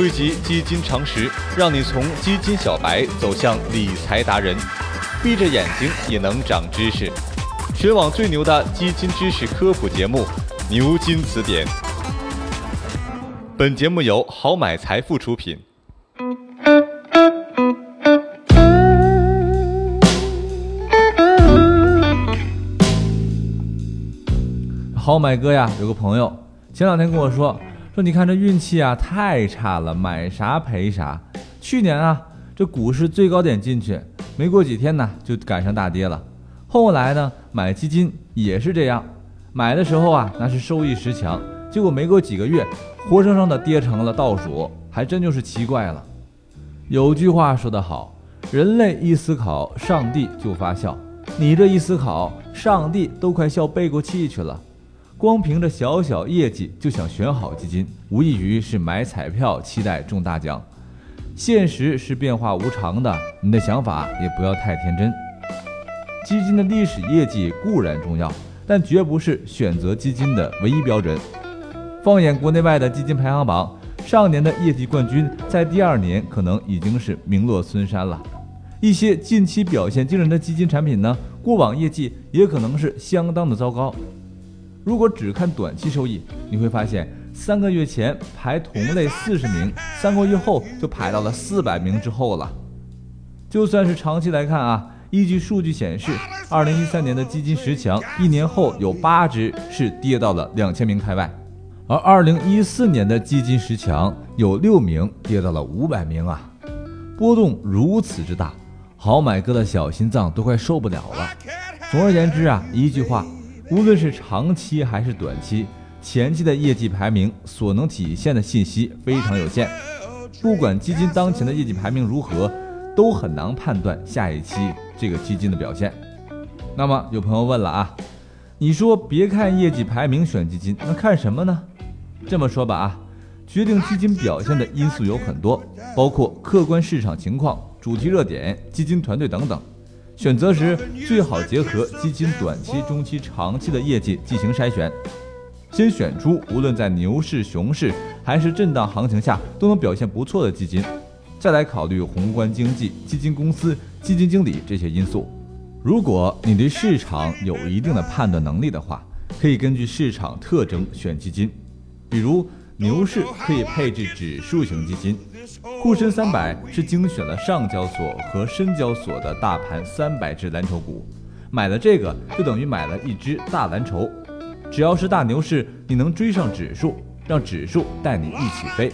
汇集基金常识，让你从基金小白走向理财达人。闭着眼睛也能长知识，全网最牛的基金知识科普节目《牛津词典》。本节目由好买财富出品。好买哥呀，有个朋友前两天跟我说，说你看这运气啊太差了，买啥赔啥。去年啊，这股市最高点进去。没过几天呢，就赶上大跌了。后来呢，买基金也是这样，买的时候啊，那是收益十强，结果没过几个月，活生生的跌成了倒数，还真就是奇怪了。有句话说得好，人类一思考，上帝就发笑。你这一思考，上帝都快笑背过气去了。光凭着小小业绩就想选好基金，无异于是买彩票期待中大奖。现实是变化无常的，你的想法也不要太天真。基金的历史业绩固然重要，但绝不是选择基金的唯一标准。放眼国内外的基金排行榜，上年的业绩冠军在第二年可能已经是名落孙山了。一些近期表现惊人的基金产品呢，过往业绩也可能是相当的糟糕。如果只看短期收益，你会发现。三个月前排同类四十名，三个月后就排到了四百名之后了。就算是长期来看啊，依据数据显示，二零一三年的基金十强，一年后有八只是跌到了两千名开外，而二零一四年的基金十强有六名跌到了五百名啊，波动如此之大，好买哥的小心脏都快受不了了。总而言之啊，一句话，无论是长期还是短期。前期的业绩排名所能体现的信息非常有限，不管基金当前的业绩排名如何，都很难判断下一期这个基金的表现。那么有朋友问了啊，你说别看业绩排名选基金，那看什么呢？这么说吧啊，决定基金表现的因素有很多，包括客观市场情况、主题热点、基金团队等等。选择时最好结合基金短期、中期、长期的业绩进行筛选。先选出无论在牛市、熊市还是震荡行情下都能表现不错的基金，再来考虑宏观经济、基金公司、基金经理这些因素。如果你对市场有一定的判断能力的话，可以根据市场特征选基金。比如牛市可以配置指数型基金，沪深三百是精选了上交所和深交所的大盘三百只蓝筹股，买了这个就等于买了一只大蓝筹。只要是大牛市，你能追上指数，让指数带你一起飞。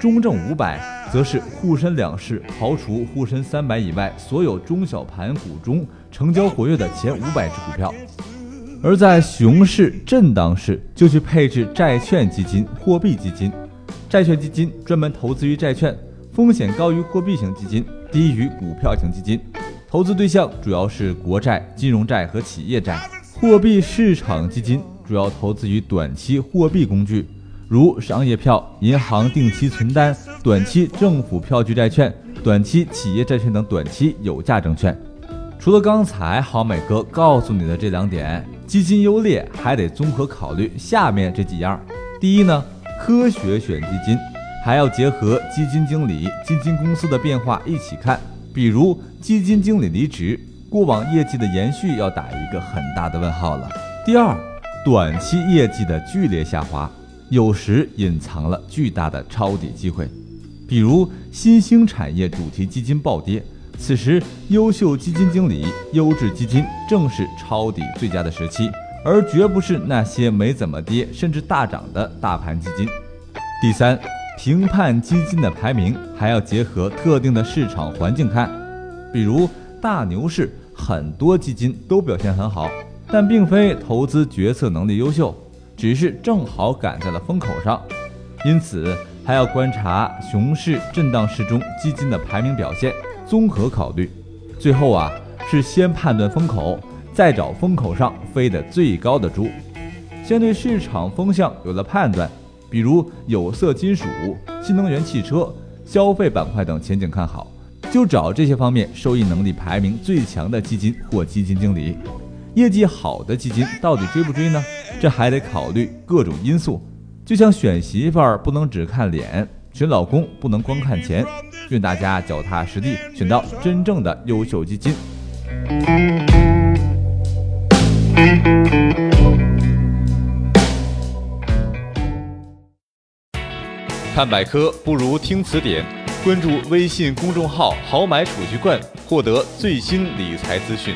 中证五百则是沪深两市刨除沪深三百以外所有中小盘股中成交活跃的前五百只股票。而在熊市、震荡市，就去配置债券基金、货币基金。债券基金专门投资于债券，风险高于货币型基金，低于股票型基金。投资对象主要是国债、金融债和企业债。货币市场基金。主要投资于短期货币工具，如商业票、银行定期存单、短期政府票据债券、短期企业债券等短期有价证券。除了刚才好美哥告诉你的这两点，基金优劣还得综合考虑下面这几样。第一呢，科学选基金，还要结合基金经理、基金公司的变化一起看。比如基金经理离职，过往业绩的延续要打一个很大的问号了。第二。短期业绩的剧烈下滑，有时隐藏了巨大的抄底机会，比如新兴产业主题基金暴跌，此时优秀基金经理、优质基金正是抄底最佳的时期，而绝不是那些没怎么跌甚至大涨的大盘基金。第三，评判基金的排名还要结合特定的市场环境看，比如大牛市，很多基金都表现很好。但并非投资决策能力优秀，只是正好赶在了风口上，因此还要观察熊市、震荡市中基金的排名表现，综合考虑。最后啊，是先判断风口，再找风口上飞得最高的猪。先对市场风向有了判断，比如有色金属、新能源汽车、消费板块等前景看好，就找这些方面收益能力排名最强的基金或基金经理。业绩好的基金到底追不追呢？这还得考虑各种因素。就像选媳妇儿不能只看脸，选老公不能光看钱，愿大家脚踏实地，选到真正的优秀基金。看百科不如听词典，关注微信公众号“豪买储蓄罐”，获得最新理财资讯。